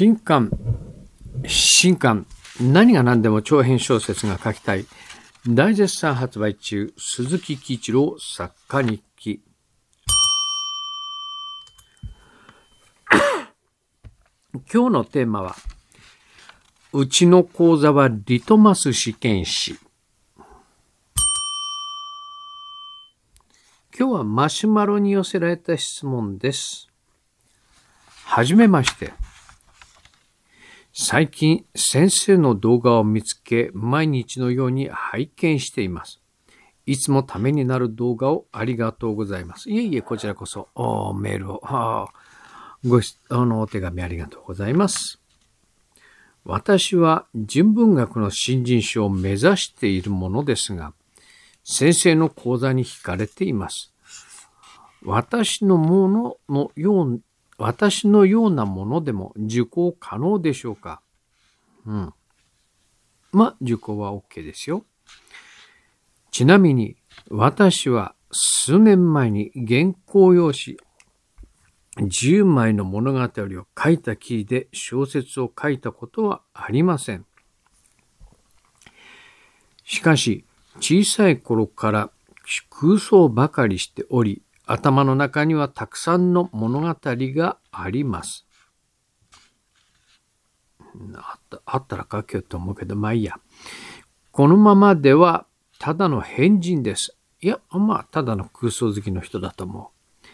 新刊、新刊、何が何でも長編小説が書きたい。大絶賛発売中、鈴木喜一郎作家日記。今日のテーマは、うちの講座はリトマス試験紙。今日はマシュマロに寄せられた質問です。はじめまして。最近先生の動画を見つけ毎日のように拝見しています。いつもためになる動画をありがとうございます。いえいえ、こちらこそ、メールを、はあ、ごあの、お手紙ありがとうございます。私は人文学の新人賞を目指しているものですが、先生の講座に惹かれています。私のもののよう私のようなものでも受講可能でしょうか？うん。まあ、受講は OK ですよ。ちなみに、私は数年前に原稿用紙10枚の物語を書いたきりで小説を書いたことはありません。しかし、小さい頃から空想ばかりしており、頭の中にはたくさんの物語があります。あったあったら書けよと思うけど、まあいいや。このままではただの変人です。いや、まあ、ただの空想好きの人だと思う。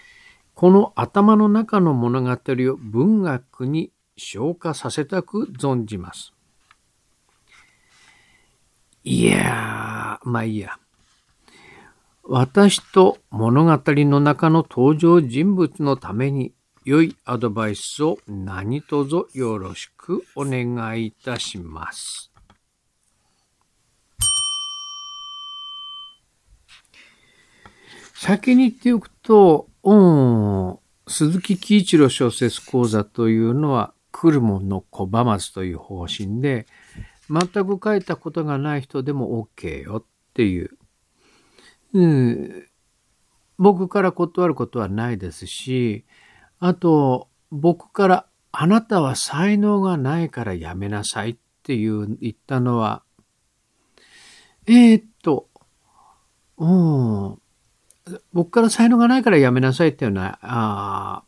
この頭の中の物語を文学に消化させたく存じます。いやー、まあいいや。私と物語の中の登場人物のために良いアドバイスを何卒よろしくお願いいたします。先に言っておくと、うん、鈴木喜一郎小説講座というのは、来るもの拒まずという方針で、全く書いたことがない人でも OK よっていううん、僕から断ることはないですし、あと、僕からあなたは才能がないからやめなさいっていう言ったのは、えー、っと、うん、僕から才能がないからやめなさいっていうのは、あ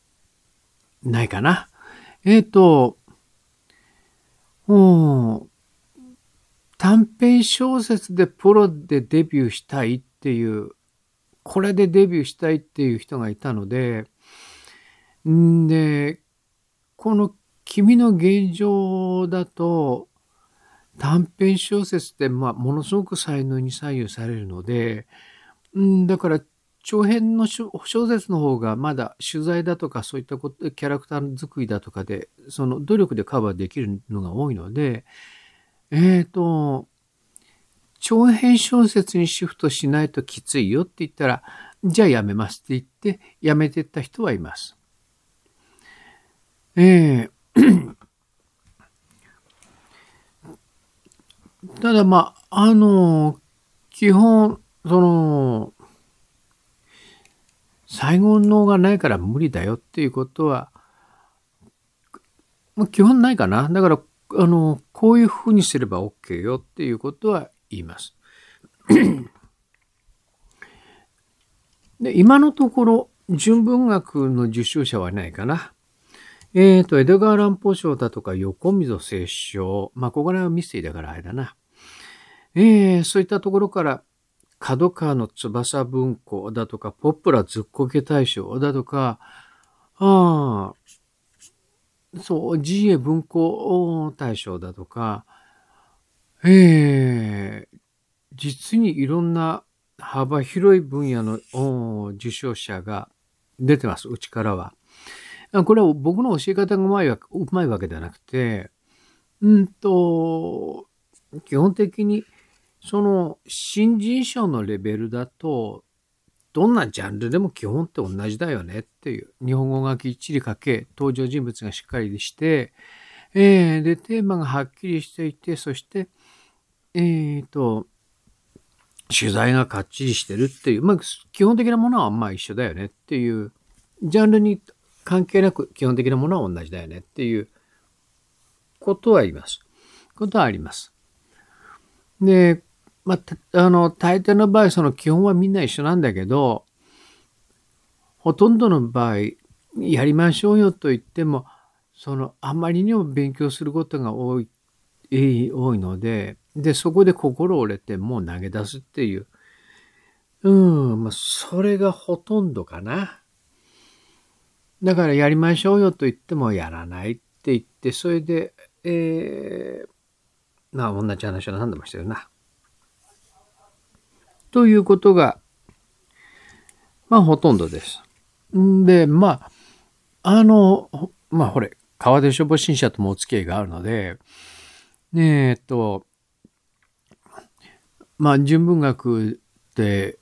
ないかな。えー、っと、うん、短編小説でプロでデビューしたいっていう、これでデビューしたいっていう人がいたので、んで、この君の現状だと、短編小説って、まあ、ものすごく才能に左右されるので、うんだから、長編の小説の方がまだ取材だとかそういったこと、キャラクター作りだとかで、その努力でカバーできるのが多いので、えっ、ー、と、長編小説にシフトしないときついよって言ったら、じゃあやめますって言って、やめてった人はいます。えー、ただまあ、あの、基本、その、最後のがないから無理だよっていうことは、まあ基本ないかな。だから、あの、こういうふうにすれば OK よっていうことは言います。で今のところ、純文学の受賞者はないかな。えっ、ー、と、江戸川乱歩賞だとか横溝聖賞。まあ、ここら辺はミステリーだからあれだな。えー、そういったところから、角川の翼文庫だとか、ポップラずっこけ大賞だとか、ああ、そう、GA 文庫大賞だとか、ええー、実にいろんな幅広い分野の受賞者が出てます、うちからは。これは僕の教え方がうまいわうまいわけではなくて、うんと、基本的にその新人賞のレベルだと、どんなジャンルでも基本って同じだよねっていう。日本語がきっちり書け、登場人物がしっかりして、えー、で、テーマがはっきりしていて、そして、えっ、ー、と、取材がかっちりしてるっていう、まあ、基本的なものはまあ一緒だよねっていう、ジャンルに関係なく基本的なものは同じだよねっていうことは言います。ことはあります。で、まあ、あの、大抵の場合、その基本はみんな一緒なんだけど、ほとんどの場合、やりましょうよと言っても、その、あまりにも勉強することが多い、多いので、で、そこで心折れてもう投げ出すっていう。うん、まあ、それがほとんどかな。だからやりましょうよと言ってもやらないって言って、それで、えー、まあ同じ話は何度もしてるな。ということが、まあほとんどです。んで、まあ、あの、まあほれ、川出消防新社ともお付き合いがあるので、えっと、まあ純文学って、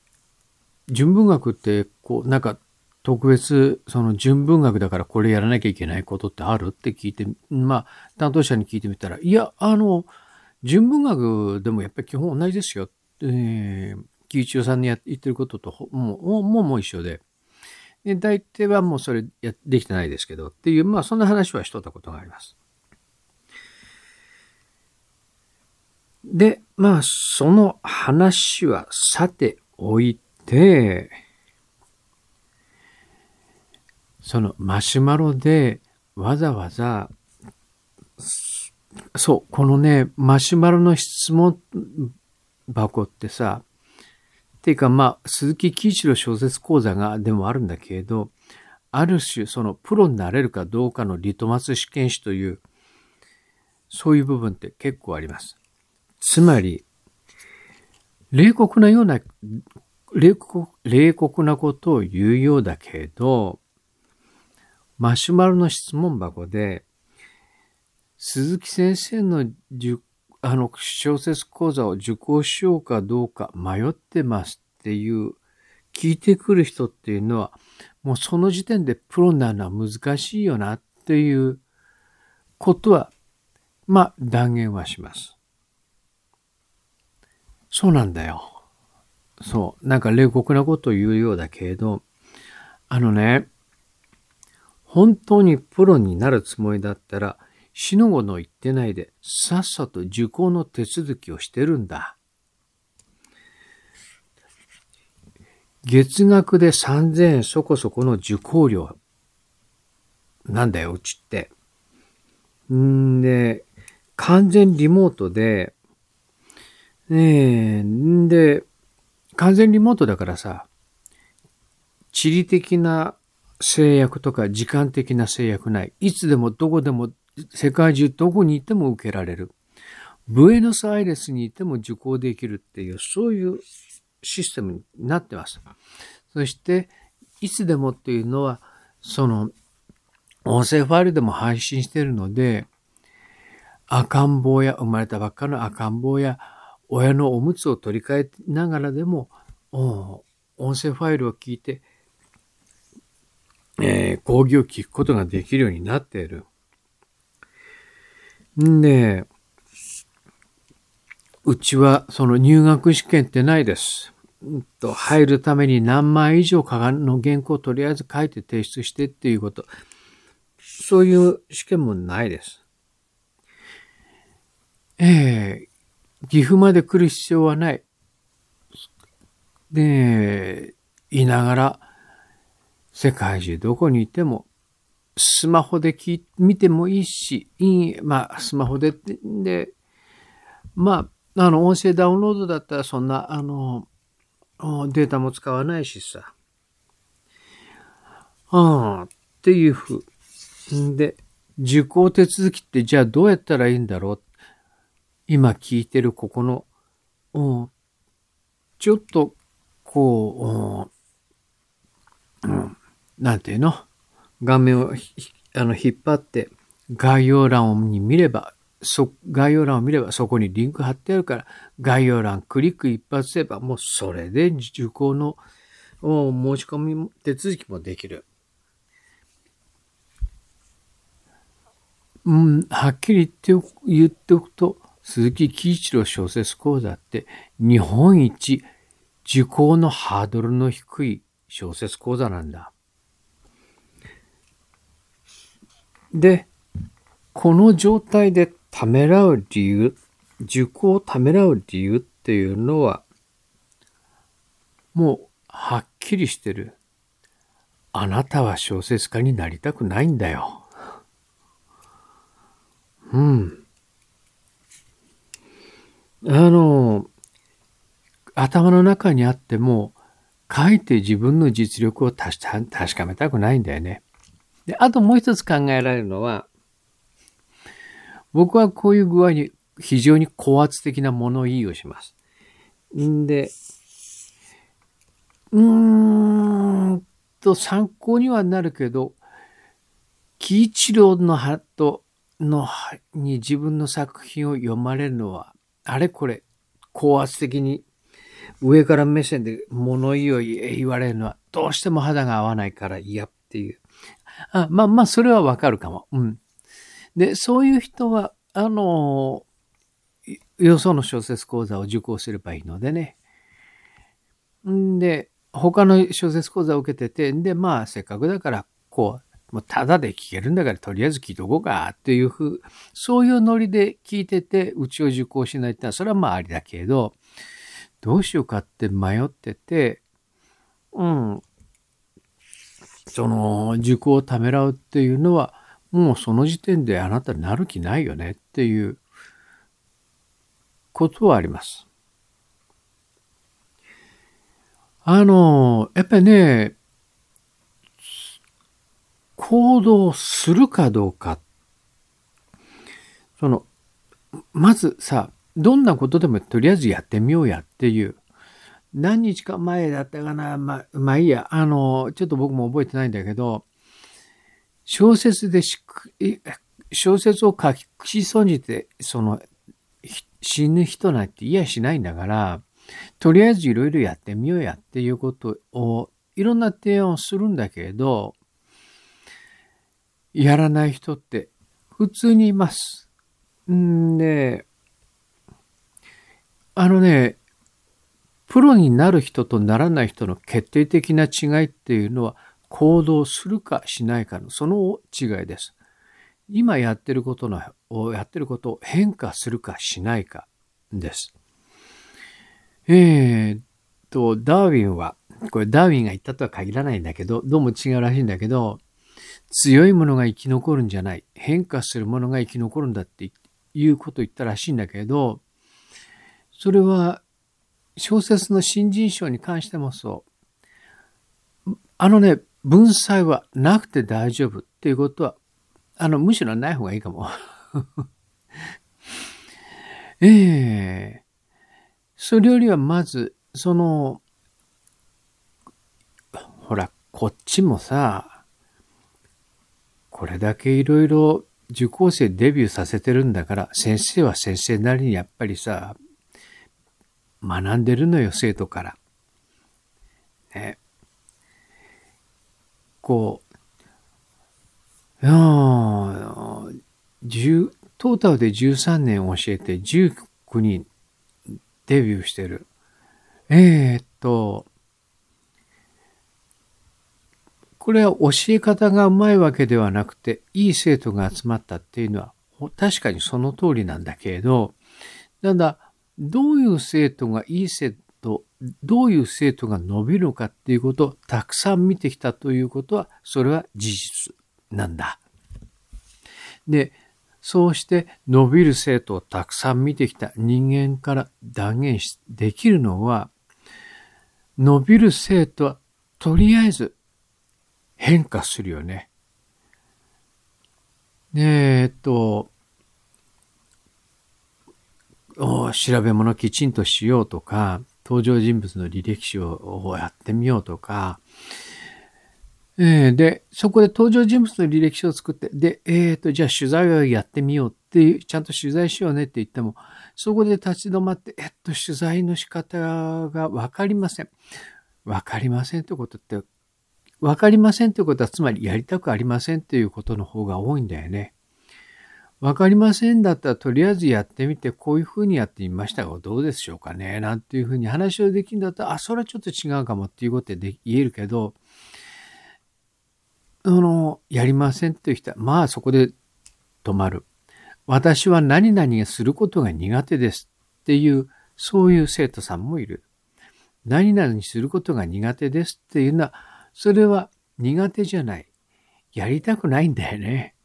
純文学って、こう、なんか特別、その純文学だからこれやらなきゃいけないことってあるって聞いて、まあ、担当者に聞いてみたら、いや、あの、純文学でもやっぱり基本同じですよ。えー、木内さんにや言ってることともう、もう、もう一緒で。で、大体はもうそれや、できてないですけど、っていう、まあ、そんな話はしとったことがあります。で、まあ、その話はさておいて、そのマシュマロでわざわざ、そう、このね、マシュマロの質問箱ってさ、っていうかまあ、鈴木喜一郎小説講座がでもあるんだけれど、ある種そのプロになれるかどうかのリトマス試験紙という、そういう部分って結構あります。つまり、冷酷なような、冷酷冷酷なことを言うようだけど、マシュマロの質問箱で、鈴木先生のあの小説講座を受講しようかどうか迷ってますっていう聞いてくる人っていうのはもうその時点でプロになるのは難しいよなっていうことはまあ断言はします。そうなんだよ。そう。なんか冷酷なことを言うようだけれど、あのね、本当にプロになるつもりだったら、死の後の言ってないで、さっさと受講の手続きをしてるんだ。月額で3000円そこそこの受講料。なんだよ、うちって。んで、完全リモートで、ねえ、んで、完全リモートだからさ、地理的な制約とか時間的な制約ない。いつでもどこでも世界中どこにいても受けられる。ブエノスアイレスにいても受講できるっていう、そういうシステムになってます。そして、いつでもっていうのは、その、音声ファイルでも配信してるので、赤ん坊や、生まれたばっかの赤ん坊や、親のおむつを取り替えながらでも、音声ファイルを聞いて、えー、講義を聞くことができるようになっている。んで、うちはその入学試験ってないです。と入るために何枚以上かがの原稿をとりあえず書いて提出してっていうこと。そういう試験もないです。ええー、岐阜まで来る必要はない。で、いながら、世界中どこにいても、スマホで聞い見てもいいし、いい、まあ、スマホで、で、まあ、あの、音声ダウンロードだったらそんな、あの、データも使わないしさ。ああ、っていうふう。で、受講手続きってじゃあどうやったらいいんだろう？今聞いてるここの、うんちょっと、こう、うん、なんていうの？画面をあの引っ張って概要欄に見れば、そ、概要欄を見ればそこにリンク貼ってあるから、概要欄クリック一発すればもうそれで受講の申し込み手続きもできる。うん、はっきり言って言っておくと、鈴木喜一郎小説講座って日本一受講のハードルの低い小説講座なんだ。で、この状態でためらう理由、受講をためらう理由っていうのは、もうはっきりしてる。あなたは小説家になりたくないんだよ。うん。あの、頭の中にあっても、書いて自分の実力を確かめたくないんだよね。で、あともう一つ考えられるのは、僕はこういう具合に非常に高圧的な物言いをします。んで、うーんと参考にはなるけど、喜一郎のハットのに自分の作品を読まれるのは、あれこれ高圧的に上から目線で物言いを言われるのはどうしても肌が合わないから嫌っていう。あまあまあ、それはわかるかも。うん。で、そういう人は、あの、よその小説講座を受講すればいいのでね。んで、他の小説講座を受けてて、で、まあ、せっかくだから、こう、もうただで聞けるんだからとりあえず聞いとこうかっていうふう、そういうノリで聞いてて、うちを受講しないってのは、それはまあありだけど、どうしようかって迷ってて、うん。その、受講をためらうっていうのは、もうその時点であなたなる気ないよねっていうことはあります。あの、やっぱりね、行動するかどうか。その、まずさ、どんなことでもとりあえずやってみようやっていう。何日か前だったかな。まあ、まあいいや。あの、ちょっと僕も覚えてないんだけど、小説でし小説を書き損じて、その、死ぬ人なんて嫌しないんだから、とりあえずいろいろやってみようやっていうことをいろんな提案をするんだけれど、やらない人って普通にいます。んで、あのね、プロになる人とならない人の決定的な違いっていうのは行動するかしないかのその違いです。今やってることのやってることを変化するかしないかです。えー、っと、ダーウィンは、これダーウィンが言ったとは限らないんだけど、どうも違うらしいんだけど、強いものが生き残るんじゃない。変化するものが生き残るんだっていうことを言ったらしいんだけど、それは小説の新人賞に関してもそう。あのね、文才はなくて大丈夫っていうことは、あの、むしろない方がいいかも。ええーそれよりはまず、その、ほら、こっちもさ、これだけいろいろ受講生デビューさせてるんだから、先生は先生なりにやっぱりさ、学んでるのよ、生徒から。ね。こう、いやトータルで13年教えて19人デビューしてる。えー、っと、これは教え方がうまいわけではなくて、いい生徒が集まったっていうのは、確かにその通りなんだけれど、ただ、どういう生徒がいい生徒、どういう生徒が伸びるのかっていうことをたくさん見てきたということは、それは事実なんだ。で、そうして伸びる生徒をたくさん見てきた人間から断言しできるのは、伸びる生徒はとりあえず変化するよね。で、えっと、調べ物きちんとしようとか、登場人物の履歴書をやってみようとか、えー、で、そこで登場人物の履歴書を作って、で、えっ、ー、と、じゃあ取材をやってみようっていう、ちゃんと取材しようねって言っても、そこで立ち止まって、えっと、取材の仕方がわかりません。わかりませんってことって、わかりませんってことは、つまりやりたくありませんっていうことの方が多いんだよね。わかりませんだったら、とりあえずやってみて、こういうふうにやってみましたが、どうでしょうかねなんていうふうに話をできるんだったら、あ、それはちょっと違うかもっていうことで言えるけど、あの、やりませんっていう人は、まあそこで止まる。私は何々することが苦手ですっていう、そういう生徒さんもいる。何々することが苦手ですっていうのは、それは苦手じゃない。やりたくないんだよね。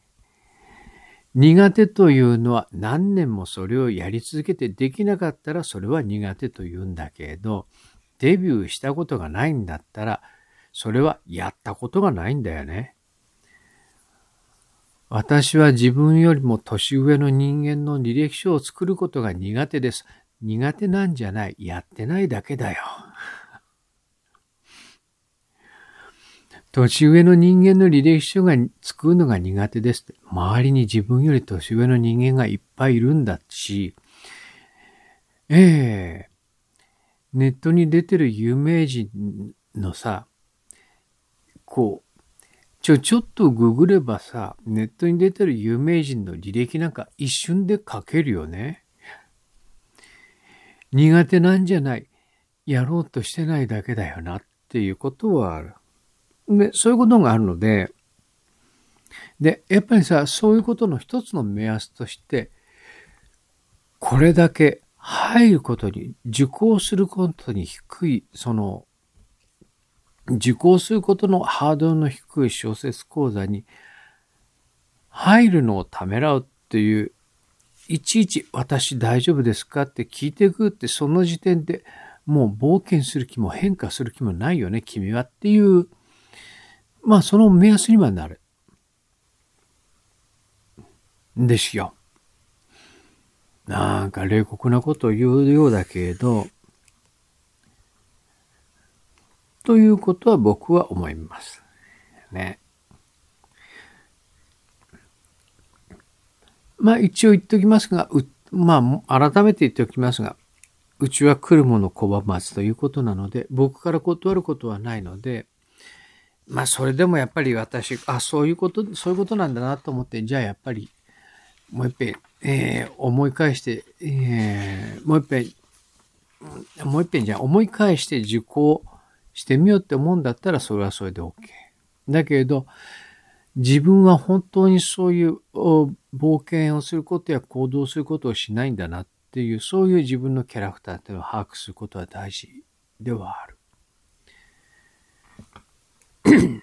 苦手というのは何年もそれをやり続けてできなかったらそれは苦手と言うんだけど、デビューしたことがないんだったら、それはやったことがないんだよね。私は自分よりも年上の人間の履歴書を作ることが苦手です。苦手なんじゃない。やってないだけだよ。年上の人間の履歴書が作るのが苦手です。周りに自分より年上の人間がいっぱいいるんだし、ええネットに出てる有名人のさ、こう、ちょ、ちょっとググればさ、ネットに出てる有名人の履歴なんか一瞬で書けるよね。苦手なんじゃない。やろうとしてないだけだよなっていうことはある。で、そういうことがあるので、で、やっぱりさ、そういうことの一つの目安として、これだけ入ることに、受講することに低い、その、受講することのハードルの低い小説講座に入るのをためらうっていう、いちいち私大丈夫ですかって聞いていくってその時点でもう冒険する気も変化する気もないよね、君はっていうまあ、その目安にはなる。ですよ。なんか冷酷なことを言うようだけれど、ということは僕は思います。ね。まあ一応言っておきますが、まあ改めて言っておきますが、うちは来るもの拒まずということなので、僕から断ることはないので、まあそれでもやっぱり私、あ、そういうこと、そういうことなんだなと思って、じゃあやっぱり、もう一遍、えー、思い返して、えー、もう一遍、もう一遍じゃ思い返して受講してみようって思うんだったらそれはそれで OK。だけれど、自分は本当にそういう冒険をすることや行動することをしないんだなっていう、そういう自分のキャラクターっていうのを把握することは大事ではある。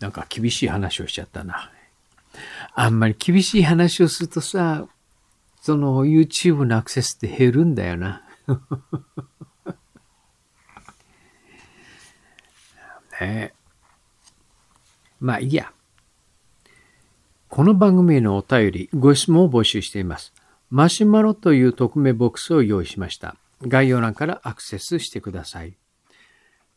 なんか厳しい話をしちゃったな。あんまり厳しい話をするとさ、その YouTube のアクセスって減るんだよな。ねまあいいや。この番組へのお便り、ご質問を募集しています。マシュマロという匿名ボックスを用意しました。概要欄からアクセスしてください。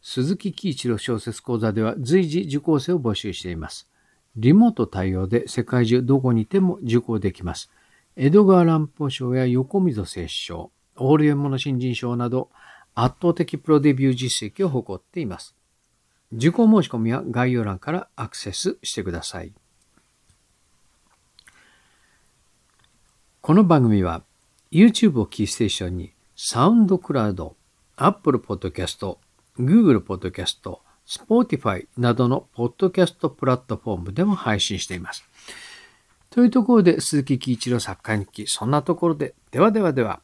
鈴木喜一郎小説講座では随時受講生を募集しています。リモート対応で世界中どこにいても受講できます。江戸川乱歩賞や横溝摂賞、オールエモの新人賞など圧倒的プロデビュー実績を誇っています。受講申し込みは概要欄からアクセスしてください。この番組は YouTube をキーステーションに SoundCloud、 Apple Podcast、 Google Podcast、 Spotify などのポッドキャストプラットフォームでも配信しています。というところで鈴木輝一郎作家日記、そんなところで、ではではでは。